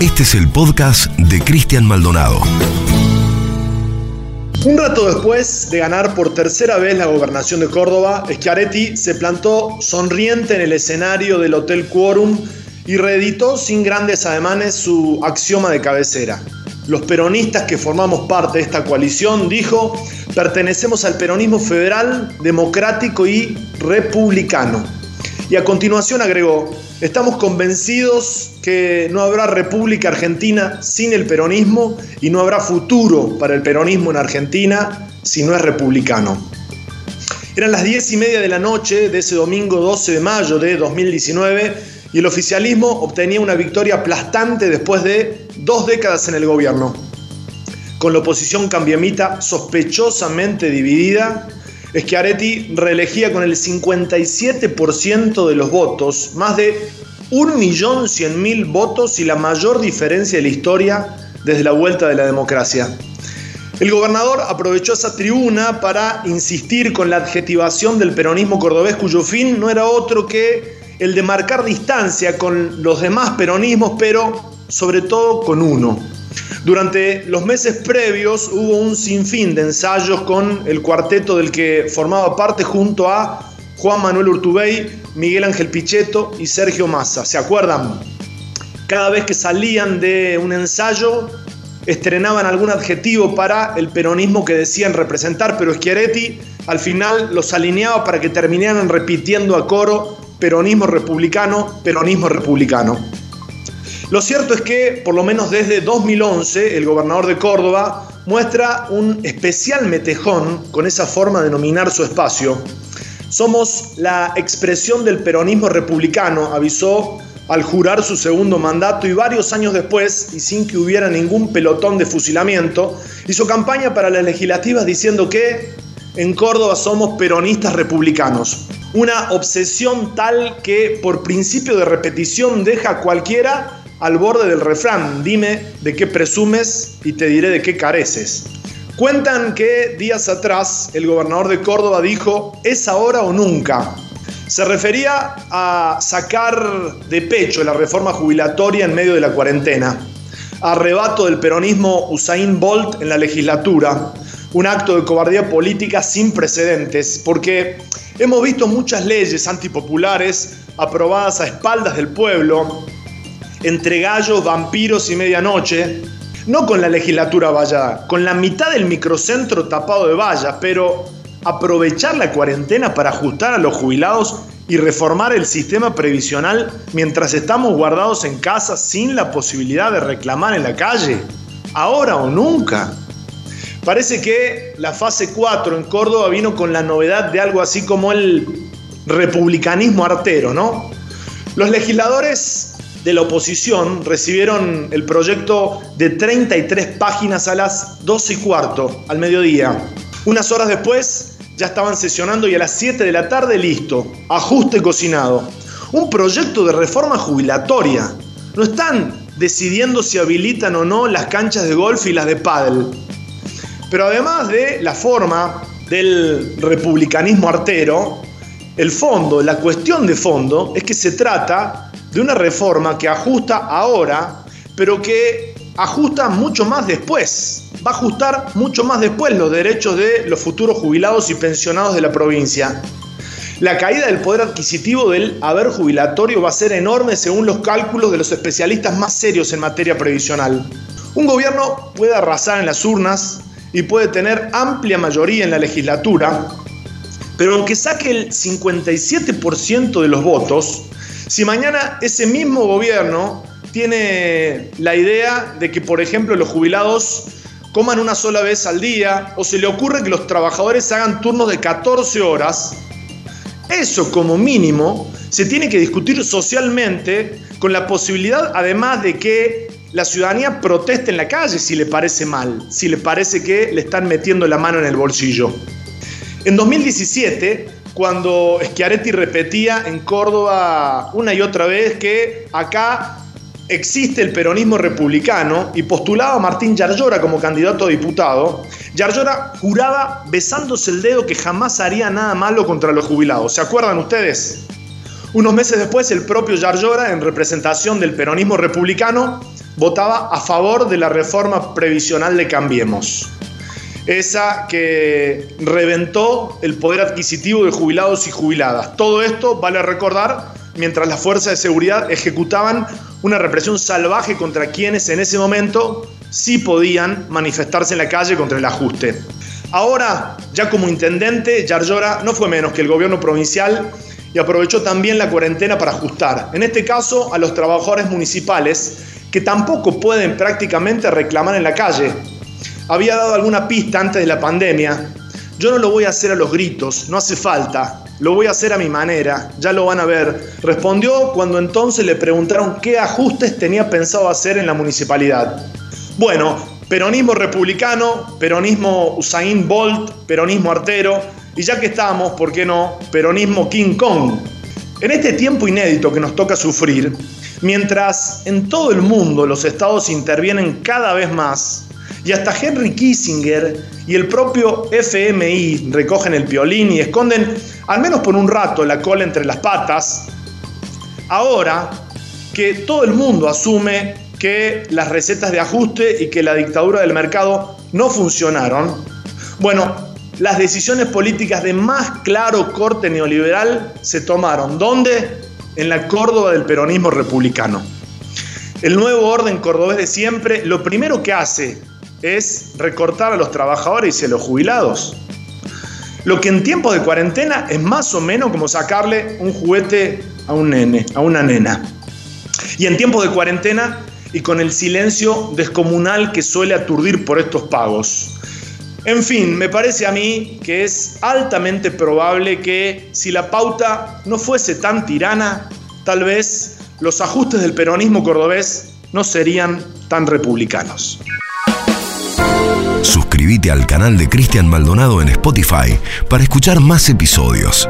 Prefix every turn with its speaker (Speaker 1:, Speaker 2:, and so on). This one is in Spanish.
Speaker 1: Este es el podcast de Cristian Maldonado.
Speaker 2: Un rato después de ganar por tercera vez la gobernación de Córdoba, Schiaretti se plantó sonriente en el escenario del Hotel Quorum y reeditó sin grandes ademanes su axioma de cabecera. Los peronistas que formamos parte de esta coalición, dijo, pertenecemos al peronismo federal, democrático y republicano. Y a continuación agregó, estamos convencidos que no habrá República Argentina sin el peronismo y no habrá futuro para el peronismo en Argentina si no es republicano. Eran las diez y media de la noche de ese domingo 12 de mayo de 2019 y el oficialismo obtenía una victoria aplastante después de dos décadas en el gobierno. Con la oposición cambiamita sospechosamente dividida, Schiaretti reelegía con el 57% de los votos, más de 1.100.000 votos y la mayor diferencia de la historia desde la vuelta de la democracia. El gobernador aprovechó esa tribuna para insistir con la adjetivación del peronismo cordobés cuyo fin no era otro que el de marcar distancia con los demás peronismos, pero sobre todo con uno. Durante los meses previos hubo un sinfín de ensayos con el cuarteto del que formaba parte junto a Juan Manuel Urtubey, Miguel Ángel Pichetto y Sergio Massa. ¿Se acuerdan? Cada vez que salían de un ensayo, estrenaban algún adjetivo para el peronismo que decían representar, pero Schiaretti al final los alineaba para que terminaran repitiendo a coro peronismo republicano, peronismo republicano. Lo cierto es que, por lo menos desde 2011, el gobernador de Córdoba muestra un especial metejón con esa forma de nominar su espacio. Somos la expresión del peronismo republicano, avisó al jurar su segundo mandato y varios años después, y sin que hubiera ningún pelotón de fusilamiento, hizo campaña para las legislativas diciendo que en Córdoba somos peronistas republicanos. Una obsesión tal que por principio de repetición deja a cualquiera al borde del refrán, dime de qué presumes y te diré de qué careces. Cuentan que días atrás el gobernador de Córdoba dijo, es ahora o nunca. Se refería a sacar de pecho la reforma jubilatoria en medio de la cuarentena, arrebato del peronismo Usain Bolt en la legislatura, un acto de cobardía política sin precedentes, porque hemos visto muchas leyes antipopulares aprobadas a espaldas del pueblo, entre gallos, vampiros y medianoche, no con la legislatura vallada, con la mitad del microcentro tapado de vallas, pero aprovechar la cuarentena para ajustar a los jubilados y reformar el sistema previsional mientras estamos guardados en casa sin la posibilidad de reclamar en la calle, ahora o nunca. Parece que la fase 4 en Córdoba vino con la novedad de algo así como el republicanismo artero, ¿no? Los legisladores de la oposición recibieron el proyecto de 33 páginas a las 12 y cuarto, al mediodía. Unas horas después ya estaban sesionando y a las 7 de la tarde listo, ajuste cocinado. Un proyecto de reforma jubilatoria. No están decidiendo si habilitan o no las canchas de golf y las de pádel. Pero además de la forma del republicanismo artero, el fondo, la cuestión de fondo es que se trata de una reforma que ajusta ahora, pero que ajusta mucho más después. Va a ajustar mucho más después los derechos de los futuros jubilados y pensionados de la provincia. La caída del poder adquisitivo del haber jubilatorio va a ser enorme según los cálculos de los especialistas más serios en materia previsional. Un gobierno puede arrasar en las urnas, y puede tener amplia mayoría en la legislatura, pero aunque saque el 57% de los votos, si mañana ese mismo gobierno tiene la idea de que, por ejemplo, los jubilados coman una sola vez al día o se le ocurre que los trabajadores hagan turnos de 14 horas, eso como mínimo se tiene que discutir socialmente con la posibilidad además de que la ciudadanía proteste en la calle si le parece mal, si le parece que le están metiendo la mano en el bolsillo. En 2017, cuando Schiaretti repetía en Córdoba una y otra vez que acá existe el peronismo republicano y postulaba a Martín Yarlora como candidato a diputado, Yarlora juraba besándose el dedo que jamás haría nada malo contra los jubilados. ¿Se acuerdan ustedes? Unos meses después, el propio Yarlora, en representación del peronismo republicano, votaba a favor de la reforma previsional de Cambiemos. Esa que reventó el poder adquisitivo de jubilados y jubiladas. Todo esto, vale recordar, mientras las fuerzas de seguridad ejecutaban una represión salvaje contra quienes en ese momento sí podían manifestarse en la calle contra el ajuste. Ahora, ya como intendente, Yarlora no fue menos que el gobierno provincial y aprovechó también la cuarentena para ajustar, en este caso a los trabajadores municipales, que tampoco pueden prácticamente reclamar en la calle. Había dado alguna pista antes de la pandemia. Yo no lo voy a hacer a los gritos, no hace falta, lo voy a hacer a mi manera, ya lo van a ver. Respondió cuando entonces le preguntaron qué ajustes tenía pensado hacer en la municipalidad. Bueno, peronismo republicano, peronismo Usain Bolt, peronismo artero, y ya que estamos, ¿por qué no? Peronismo King Kong. En este tiempo inédito que nos toca sufrir, mientras en todo el mundo los estados intervienen cada vez más, y hasta Henry Kissinger y el propio FMI recogen el piolín y esconden, al menos por un rato, la cola entre las patas, ahora que todo el mundo asume que las recetas de ajuste y que la dictadura del mercado no funcionaron, bueno, las decisiones políticas de más claro corte neoliberal se tomaron. ¿Dónde? En la Córdoba del peronismo republicano. El nuevo orden cordobés de siempre lo primero que hace es recortar a los trabajadores y a los jubilados. Lo que en tiempos de cuarentena es más o menos como sacarle un juguete a un nene, a una nena. Y en tiempos de cuarentena y con el silencio descomunal que suele aturdir por estos pagos. En fin, me parece a mí que es altamente probable que si la pauta no fuese tan tirana, tal vez los ajustes del peronismo cordobés no serían tan republicanos.
Speaker 1: Suscríbete al canal de Cristian Maldonado en Spotify para escuchar más episodios.